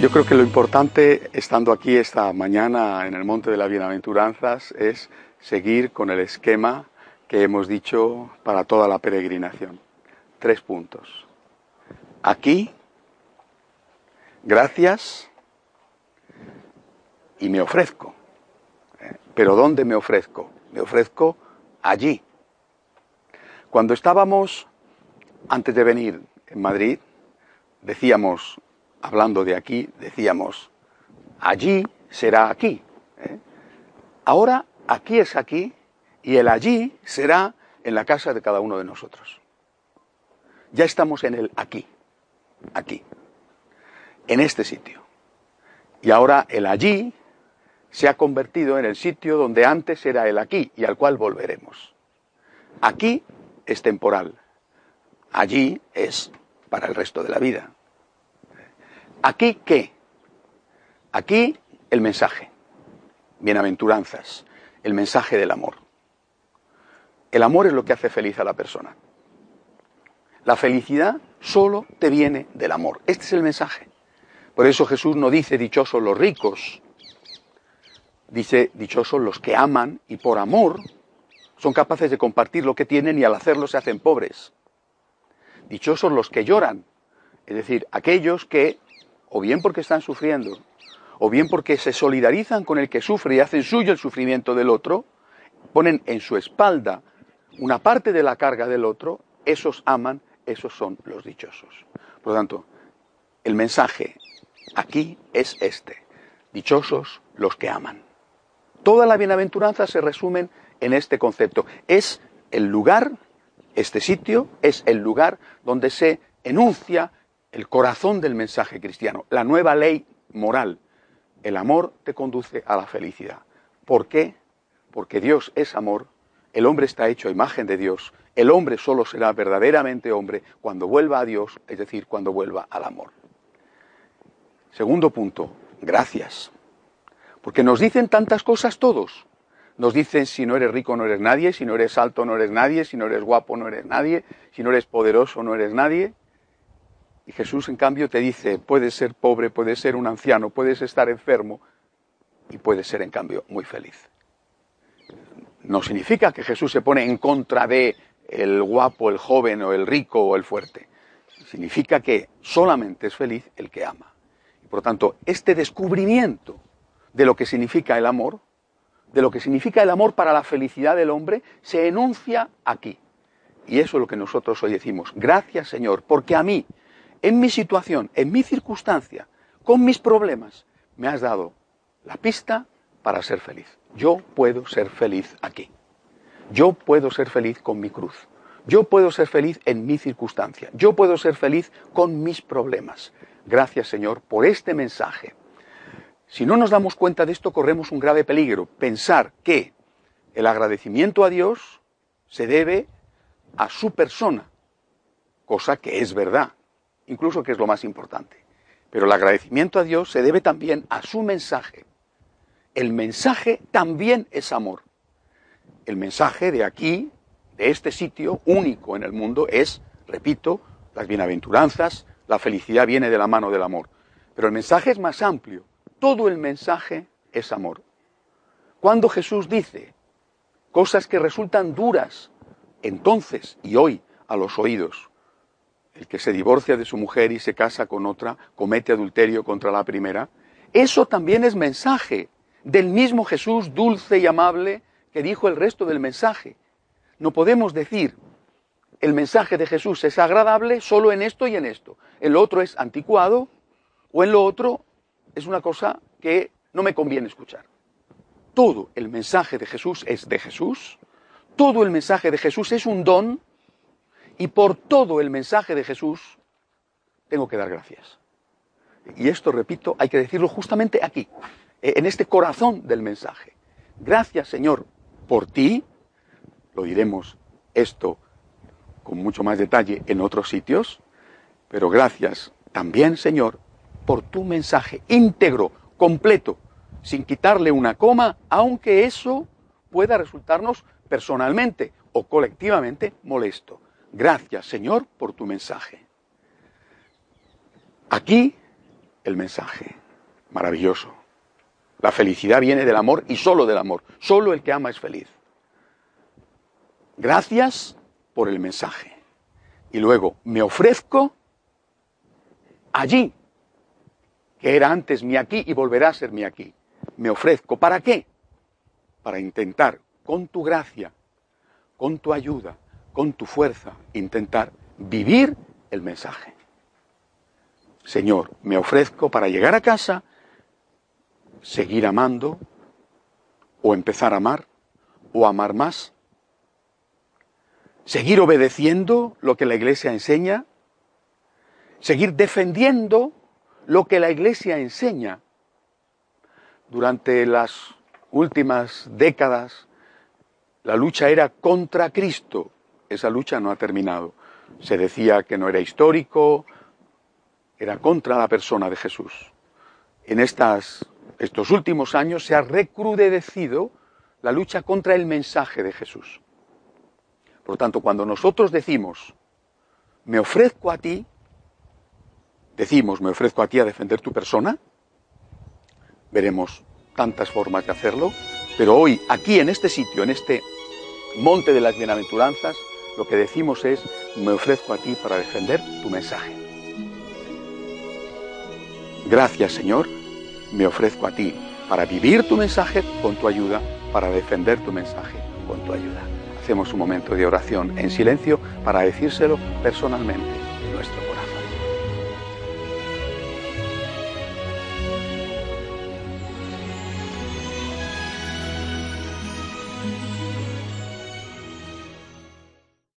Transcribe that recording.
Yo creo que lo importante, estando aquí esta mañana en el Monte de las Bienaventuranzas, es seguir con el esquema que hemos dicho para toda la peregrinación. Tres puntos. Aquí, gracias y me ofrezco. Pero ¿dónde me ofrezco? Me ofrezco allí. Cuando estábamos, antes de venir en Madrid, decíamos, hablando de aquí, decíamos, allí será aquí. ¿eh? Ahora aquí es aquí y el allí será en la casa de cada uno de nosotros. Ya estamos en el aquí, aquí, en este sitio. Y ahora el allí se ha convertido en el sitio donde antes era el aquí y al cual volveremos. Aquí es temporal, allí es para el resto de la vida. ¿Aquí qué? Aquí el mensaje. Bienaventuranzas, el mensaje del amor. El amor es lo que hace feliz a la persona. La felicidad solo te viene del amor. Este es el mensaje. Por eso Jesús no dice dichosos los ricos, dice dichosos los que aman y por amor son capaces de compartir lo que tienen y al hacerlo se hacen pobres. Dichosos los que lloran, es decir, aquellos que o bien porque están sufriendo, o bien porque se solidarizan con el que sufre y hacen suyo el sufrimiento del otro, ponen en su espalda una parte de la carga del otro, esos aman, esos son los dichosos. Por lo tanto, el mensaje aquí es este, dichosos los que aman. Toda la bienaventuranza se resumen en este concepto. Es el lugar, este sitio, es el lugar donde se enuncia el corazón del mensaje cristiano, la nueva ley moral. El amor te conduce a la felicidad. ¿Por qué? Porque Dios es amor, el hombre está hecho a imagen de Dios, el hombre solo será verdaderamente hombre cuando vuelva a Dios, es decir, cuando vuelva al amor. Segundo punto, gracias. Porque nos dicen tantas cosas todos. Nos dicen si no eres rico no eres nadie, si no eres alto no eres nadie, si no eres guapo no eres nadie, si no eres poderoso no eres nadie. Y Jesús, en cambio, te dice, puedes ser pobre, puedes ser un anciano, puedes estar enfermo y puedes ser, en cambio, muy feliz. No significa que Jesús se pone en contra de el guapo, el joven o el rico o el fuerte. Significa que solamente es feliz el que ama. Y por tanto, este descubrimiento de lo que significa el amor, de lo que significa el amor para la felicidad del hombre, se enuncia aquí. Y eso es lo que nosotros hoy decimos. Gracias Señor, porque a mí, en mi situación, en mi circunstancia, con mis problemas, me has dado la pista para ser feliz. Yo puedo ser feliz aquí. Yo puedo ser feliz con mi cruz. Yo puedo ser feliz en mi circunstancia. Yo puedo ser feliz con mis problemas. Gracias Señor por este mensaje. Si no nos damos cuenta de esto, corremos un grave peligro. Pensar que el agradecimiento a Dios se debe a su persona, cosa que es verdad incluso que es lo más importante. Pero el agradecimiento a Dios se debe también a su mensaje. El mensaje también es amor. El mensaje de aquí, de este sitio único en el mundo, es, repito, las bienaventuranzas, la felicidad viene de la mano del amor. Pero el mensaje es más amplio. Todo el mensaje es amor. Cuando Jesús dice cosas que resultan duras, entonces y hoy a los oídos. El que se divorcia de su mujer y se casa con otra comete adulterio contra la primera. Eso también es mensaje del mismo Jesús dulce y amable que dijo el resto del mensaje. No podemos decir el mensaje de Jesús es agradable solo en esto y en esto. En lo otro es anticuado o en lo otro es una cosa que no me conviene escuchar. Todo el mensaje de Jesús es de Jesús, todo el mensaje de Jesús es un don y por todo el mensaje de Jesús tengo que dar gracias. Y esto, repito, hay que decirlo justamente aquí, en este corazón del mensaje. Gracias, Señor, por ti. Lo diremos esto con mucho más detalle en otros sitios, pero gracias también, Señor, por tu mensaje íntegro, completo, sin quitarle una coma, aunque eso pueda resultarnos personalmente o colectivamente molesto. Gracias, Señor, por tu mensaje. Aquí el mensaje, maravilloso. La felicidad viene del amor y solo del amor. Solo el que ama es feliz. Gracias por el mensaje. Y luego me ofrezco allí, que era antes mi aquí y volverá a ser mi aquí. Me ofrezco. ¿Para qué? Para intentar, con tu gracia, con tu ayuda, con tu fuerza, intentar vivir el mensaje. Señor, me ofrezco para llegar a casa, seguir amando, o empezar a amar, o amar más, seguir obedeciendo lo que la Iglesia enseña, seguir defendiendo lo que la Iglesia enseña. Durante las últimas décadas, la lucha era contra Cristo. Esa lucha no ha terminado. Se decía que no era histórico, era contra la persona de Jesús. En estas, estos últimos años se ha recrudecido la lucha contra el mensaje de Jesús. Por tanto, cuando nosotros decimos, me ofrezco a ti, decimos, me ofrezco a ti a defender tu persona, veremos tantas formas de hacerlo, pero hoy, aquí en este sitio, en este monte de las bienaventuranzas, lo que decimos es, me ofrezco a ti para defender tu mensaje. Gracias Señor, me ofrezco a ti para vivir tu mensaje con tu ayuda, para defender tu mensaje con tu ayuda hacemos un momento de oración en silencio para decírselo personalmente.